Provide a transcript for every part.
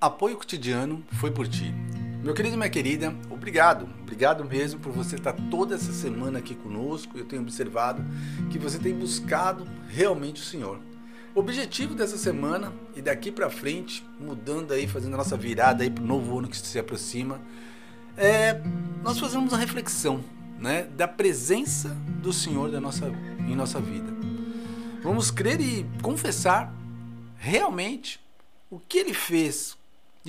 Apoio Cotidiano foi por ti. Meu querido e minha querida, obrigado, obrigado mesmo por você estar toda essa semana aqui conosco. Eu tenho observado que você tem buscado realmente o Senhor. O objetivo dessa semana e daqui para frente, mudando aí, fazendo a nossa virada aí para o novo ano que se aproxima, é nós fazemos uma reflexão, né, da presença do Senhor da nossa, em nossa vida. Vamos crer e confessar realmente o que Ele fez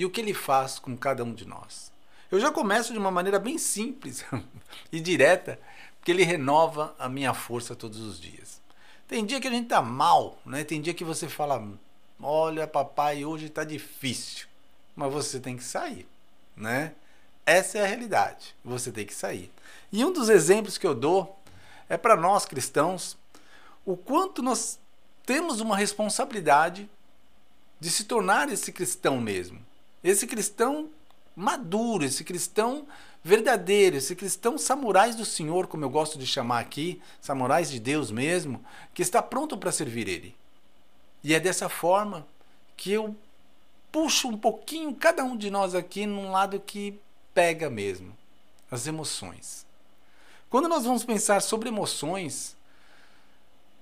e o que Ele faz com cada um de nós. Eu já começo de uma maneira bem simples e direta, porque Ele renova a minha força todos os dias. Tem dia que a gente tá mal, né? Tem dia que você fala, olha, papai, hoje tá difícil, mas você tem que sair, né? Essa é a realidade. Você tem que sair. E um dos exemplos que eu dou é para nós cristãos o quanto nós temos uma responsabilidade de se tornar esse cristão mesmo. Esse cristão maduro, esse cristão verdadeiro, esse cristão samurais do Senhor, como eu gosto de chamar aqui, samurais de Deus mesmo, que está pronto para servir Ele. E é dessa forma que eu puxo um pouquinho cada um de nós aqui num lado que pega mesmo, as emoções. Quando nós vamos pensar sobre emoções,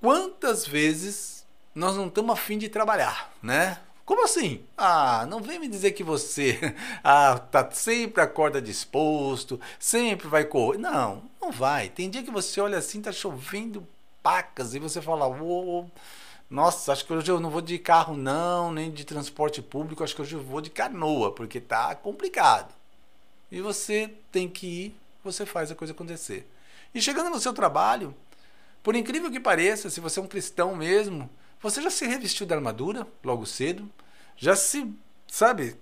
quantas vezes nós não estamos afim de trabalhar, né? Como assim? Ah, não vem me dizer que você ah, tá sempre acorda disposto, sempre vai correr. Não, não vai. Tem dia que você olha assim, tá chovendo pacas e você fala, oh, nossa, acho que hoje eu não vou de carro não, nem de transporte público, acho que hoje eu vou de canoa, porque tá complicado. E você tem que ir, você faz a coisa acontecer. E chegando no seu trabalho, por incrível que pareça, se você é um cristão mesmo, você já se revestiu da armadura logo cedo? Já se, sabe,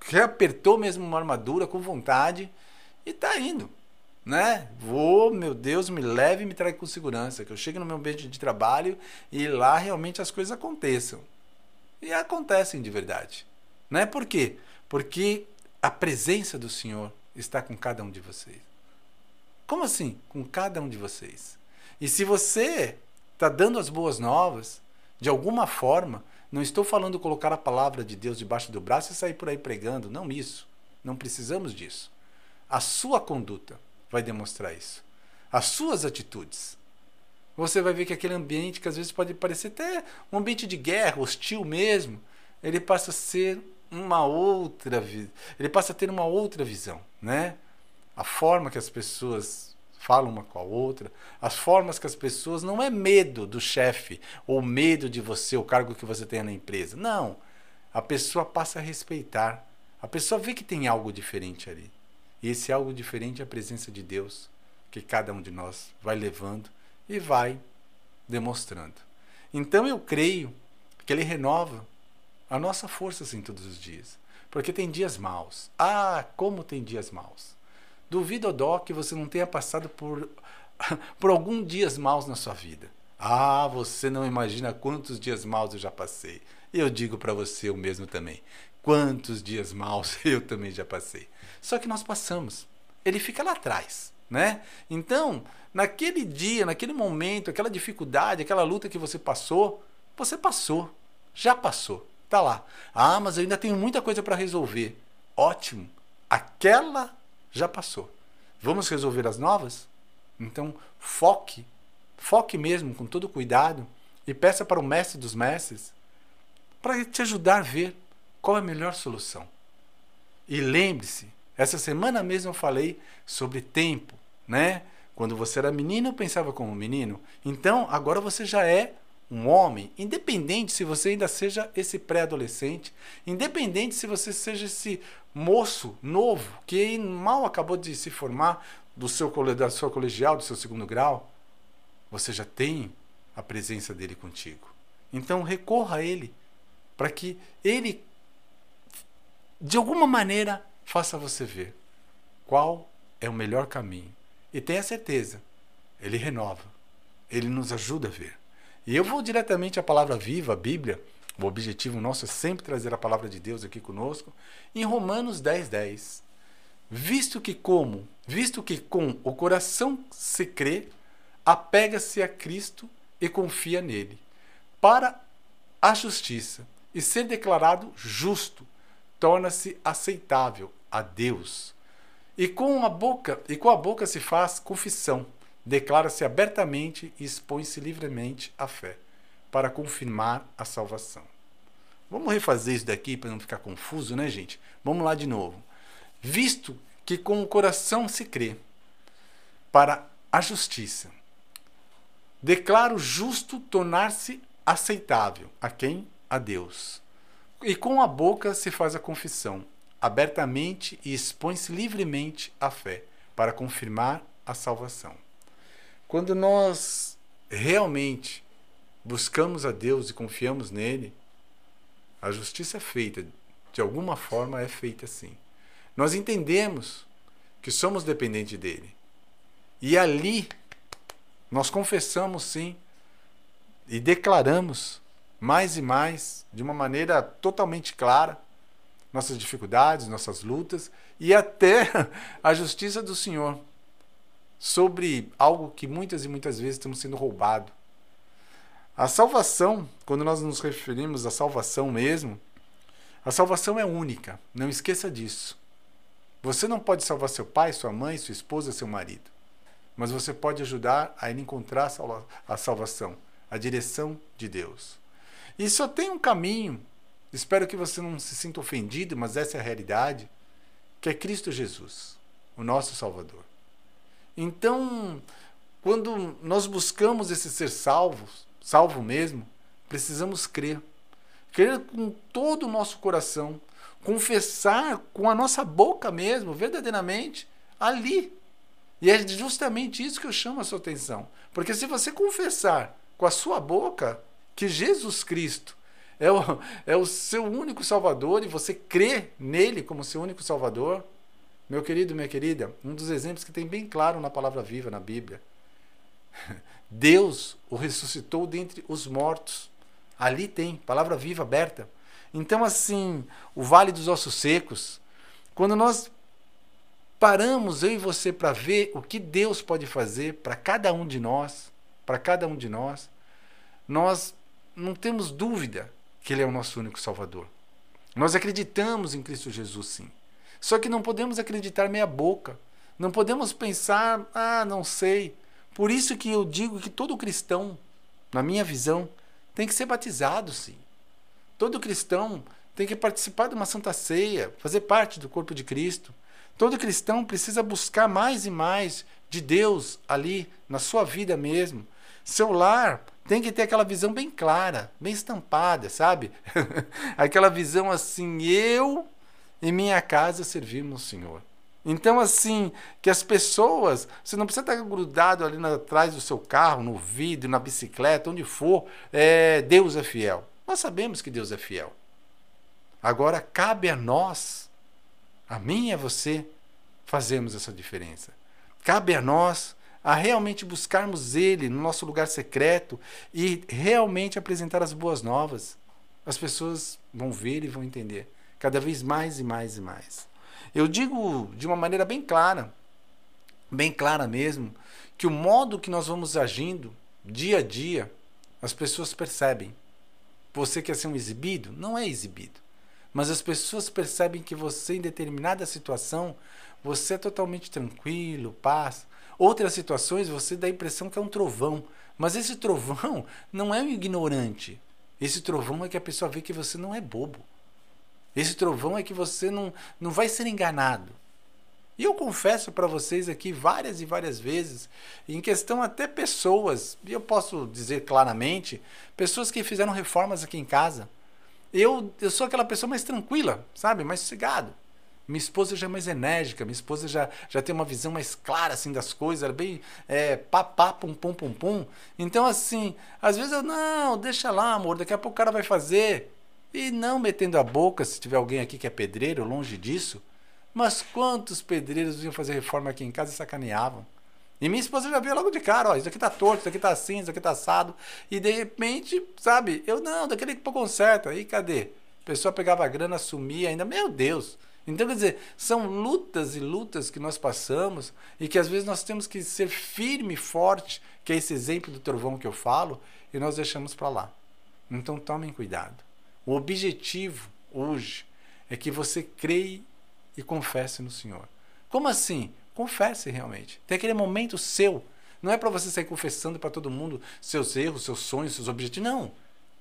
reapertou mesmo uma armadura com vontade e tá indo, né? Vou, meu Deus, me leve e me traga com segurança, que eu chegue no meu ambiente de trabalho e lá realmente as coisas aconteçam. E acontecem de verdade, né? Por quê? Porque a presença do Senhor está com cada um de vocês. Como assim? Com cada um de vocês. E se você está dando as boas novas, de alguma forma, não estou falando colocar a palavra de Deus debaixo do braço e sair por aí pregando, não isso. Não precisamos disso. A sua conduta vai demonstrar isso. As suas atitudes. Você vai ver que aquele ambiente que às vezes pode parecer até um ambiente de guerra, hostil mesmo, ele passa a ser uma outra, ele passa a ter uma outra visão, né? A forma que as pessoas falam uma com a outra, as formas que as pessoas não é medo do chefe ou medo de você, o cargo que você tem na empresa. Não. A pessoa passa a respeitar. A pessoa vê que tem algo diferente ali. E esse algo diferente é a presença de Deus, que cada um de nós vai levando e vai demonstrando. Então eu creio que ele renova a nossa força assim todos os dias. Porque tem dias maus. Ah, como tem dias maus. Duvido, Dó, que você não tenha passado por, por alguns dias maus na sua vida. Ah, você não imagina quantos dias maus eu já passei. Eu digo para você o mesmo também. Quantos dias maus eu também já passei. Só que nós passamos. Ele fica lá atrás, né? Então, naquele dia, naquele momento, aquela dificuldade, aquela luta que você passou, você passou. Já passou. Tá lá. Ah, mas eu ainda tenho muita coisa para resolver. Ótimo. Aquela já passou. Vamos resolver as novas? Então, foque, foque mesmo com todo cuidado e peça para o mestre dos mestres para te ajudar a ver qual é a melhor solução. E lembre-se, essa semana mesmo eu falei sobre tempo, né? Quando você era menino, pensava como menino. Então, agora você já é um homem, independente se você ainda seja esse pré-adolescente, independente se você seja esse moço novo que mal acabou de se formar do seu da sua colegial, do seu segundo grau, você já tem a presença dele contigo. Então recorra a ele para que ele de alguma maneira faça você ver qual é o melhor caminho. E tenha certeza, ele renova. Ele nos ajuda a ver. E eu vou diretamente à palavra viva, a Bíblia. O objetivo nosso é sempre trazer a palavra de Deus aqui conosco. Em Romanos 10, 10. Visto que como, visto que com o coração se crê, apega-se a Cristo e confia nele, para a justiça e ser declarado justo torna-se aceitável a Deus. E com a boca, e com a boca se faz confissão, declara-se abertamente e expõe-se livremente à fé, para confirmar a salvação. Vamos refazer isso daqui para não ficar confuso, né, gente? Vamos lá de novo. Visto que com o coração se crê para a justiça, declaro justo tornar-se aceitável a quem? A Deus. E com a boca se faz a confissão, abertamente e expõe-se livremente à fé, para confirmar a salvação. Quando nós realmente buscamos a Deus e confiamos nele, a justiça é feita, de alguma forma é feita assim. Nós entendemos que somos dependentes dele. E ali nós confessamos sim e declaramos mais e mais, de uma maneira totalmente clara, nossas dificuldades, nossas lutas e até a justiça do Senhor sobre algo que muitas e muitas vezes estamos sendo roubado. A salvação, quando nós nos referimos à salvação mesmo, a salvação é única, não esqueça disso. Você não pode salvar seu pai, sua mãe, sua esposa, seu marido, mas você pode ajudar a ele encontrar a salvação, a direção de Deus. E só tem um caminho, espero que você não se sinta ofendido, mas essa é a realidade, que é Cristo Jesus, o nosso Salvador. Então, quando nós buscamos esse ser salvo, salvo mesmo, precisamos crer. Crer com todo o nosso coração, confessar com a nossa boca mesmo, verdadeiramente, ali. E é justamente isso que eu chamo a sua atenção. Porque se você confessar com a sua boca que Jesus Cristo é o, é o seu único Salvador e você crê nele como seu único Salvador, meu querido, minha querida, um dos exemplos que tem bem claro na palavra viva na Bíblia. Deus o ressuscitou dentre os mortos. Ali tem, palavra viva aberta. Então, assim, o vale dos ossos secos, quando nós paramos, eu e você, para ver o que Deus pode fazer para cada um de nós, para cada um de nós, nós não temos dúvida que Ele é o nosso único Salvador. Nós acreditamos em Cristo Jesus, sim. Só que não podemos acreditar meia boca. Não podemos pensar, ah, não sei. Por isso que eu digo que todo cristão, na minha visão, tem que ser batizado, sim. Todo cristão tem que participar de uma santa ceia, fazer parte do corpo de Cristo. Todo cristão precisa buscar mais e mais de Deus ali na sua vida mesmo. Seu lar tem que ter aquela visão bem clara, bem estampada, sabe? aquela visão assim, eu em minha casa servimos o Senhor. Então, assim, que as pessoas, você não precisa estar grudado ali atrás do seu carro, no vidro, na bicicleta, onde for, é, Deus é fiel. Nós sabemos que Deus é fiel. Agora, cabe a nós, a mim e a você, fazermos essa diferença. Cabe a nós a realmente buscarmos Ele no nosso lugar secreto e realmente apresentar as boas novas. As pessoas vão ver e vão entender cada vez mais e mais e mais. Eu digo de uma maneira bem clara, bem clara mesmo, que o modo que nós vamos agindo dia a dia, as pessoas percebem. Você quer ser um exibido? Não é exibido. Mas as pessoas percebem que você, em determinada situação, você é totalmente tranquilo, paz. Outras situações você dá a impressão que é um trovão. Mas esse trovão não é um ignorante. Esse trovão é que a pessoa vê que você não é bobo. Esse trovão é que você não, não vai ser enganado. E eu confesso para vocês aqui várias e várias vezes, em questão até pessoas, e eu posso dizer claramente, pessoas que fizeram reformas aqui em casa. Eu, eu sou aquela pessoa mais tranquila, sabe? Mais sossegado. Minha esposa já é mais enérgica, minha esposa já, já tem uma visão mais clara assim das coisas, ela é bem é, papá, pum, pum, pum, pum. Então, assim, às vezes eu, não, deixa lá, amor, daqui a pouco o cara vai fazer. E não metendo a boca, se tiver alguém aqui que é pedreiro, longe disso. Mas quantos pedreiros vinham fazer reforma aqui em casa e sacaneavam? E minha esposa já via logo de cara, ó, isso aqui tá torto, isso aqui tá assim, isso aqui tá assado. E de repente, sabe, eu não, daquele que conserta. Aí cadê? A pessoa pegava a grana, sumia ainda, meu Deus. Então, quer dizer, são lutas e lutas que nós passamos e que às vezes nós temos que ser firme e forte, que é esse exemplo do trovão que eu falo, e nós deixamos para lá. Então, tomem cuidado. O objetivo hoje é que você creia e confesse no Senhor. Como assim? Confesse realmente. Tem aquele momento seu. Não é para você sair confessando para todo mundo seus erros, seus sonhos, seus objetivos. Não.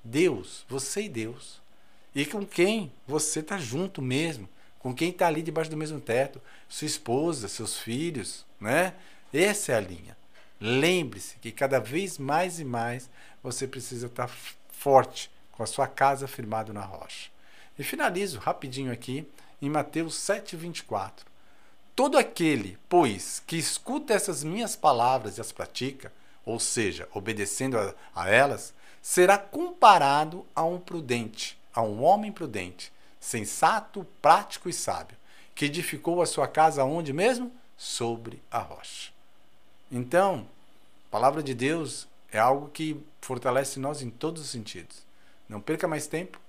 Deus, você e Deus. E com quem você está junto mesmo. Com quem está ali debaixo do mesmo teto. Sua esposa, seus filhos. Né? Essa é a linha. Lembre-se que cada vez mais e mais você precisa estar tá forte, com a sua casa firmada na rocha. E finalizo rapidinho aqui em Mateus 7,24. Todo aquele, pois, que escuta essas minhas palavras e as pratica, ou seja, obedecendo a, a elas, será comparado a um prudente, a um homem prudente, sensato, prático e sábio, que edificou a sua casa onde mesmo? Sobre a rocha. Então, a palavra de Deus é algo que fortalece nós em todos os sentidos. Não perca mais tempo,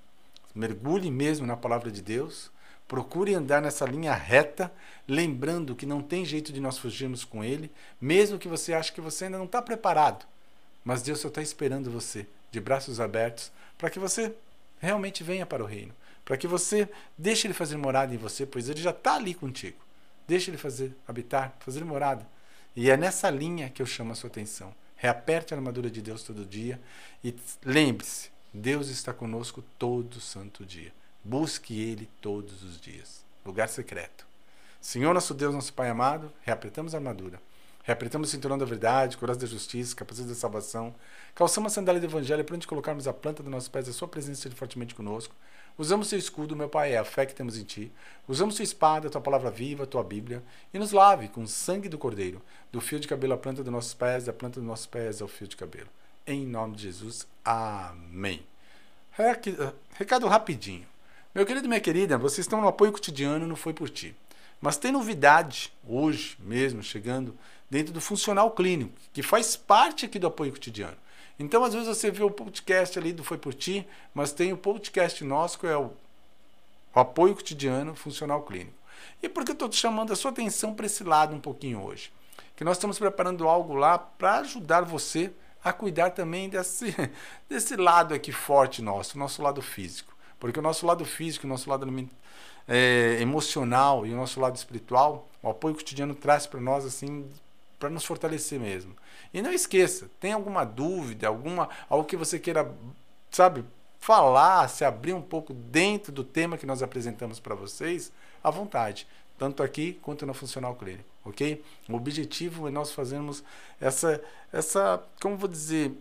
mergulhe mesmo na palavra de Deus, procure andar nessa linha reta, lembrando que não tem jeito de nós fugirmos com Ele, mesmo que você ache que você ainda não está preparado. Mas Deus só está esperando você, de braços abertos, para que você realmente venha para o reino, para que você deixe Ele fazer morada em você, pois Ele já está ali contigo. Deixe Ele fazer, habitar, fazer morada. E é nessa linha que eu chamo a sua atenção. Reaperte a armadura de Deus todo dia e lembre-se, Deus está conosco todo santo dia. Busque Ele todos os dias. Lugar secreto. Senhor nosso Deus, nosso Pai amado, reapretamos a armadura. Reapretamos o cinturão da verdade, coração da justiça, capacidade da salvação. Calçamos a sandália do evangelho para onde colocarmos a planta dos nossos pés, a sua presença esteja fortemente conosco. Usamos seu escudo, meu Pai, é a fé que temos em Ti. Usamos sua espada, a Tua palavra viva, a Tua Bíblia. E nos lave com o sangue do Cordeiro, do fio de cabelo à planta dos nossos pés, da planta dos nossos pés ao fio de cabelo. Em nome de Jesus. Amém. Recado rapidinho. Meu querido e minha querida, vocês estão no apoio cotidiano, não foi por ti. Mas tem novidade hoje mesmo chegando dentro do funcional clínico, que faz parte aqui do apoio cotidiano. Então, às vezes você vê o podcast ali do Foi Por Ti, mas tem o podcast nosso, que é o, o apoio cotidiano funcional clínico. E por que eu estou chamando a sua atenção para esse lado um pouquinho hoje? Que nós estamos preparando algo lá para ajudar você a cuidar também desse, desse lado aqui forte nosso, nosso lado físico. Porque o nosso lado físico, o nosso lado é, emocional e o nosso lado espiritual, o apoio cotidiano traz para nós assim para nos fortalecer mesmo. E não esqueça, tem alguma dúvida, alguma algo que você queira, sabe, falar, se abrir um pouco dentro do tema que nós apresentamos para vocês, à vontade, tanto aqui quanto no funcional clínico, ok? O objetivo é nós fazermos essa, essa, como vou dizer,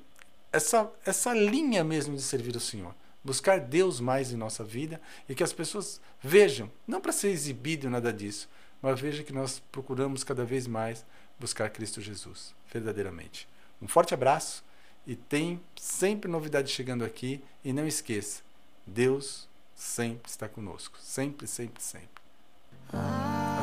essa, essa linha mesmo de servir o Senhor buscar Deus mais em nossa vida e que as pessoas vejam, não para ser exibido nada disso, mas vejam que nós procuramos cada vez mais buscar Cristo Jesus, verdadeiramente. Um forte abraço e tem sempre novidade chegando aqui e não esqueça, Deus sempre está conosco, sempre, sempre, sempre. Ah.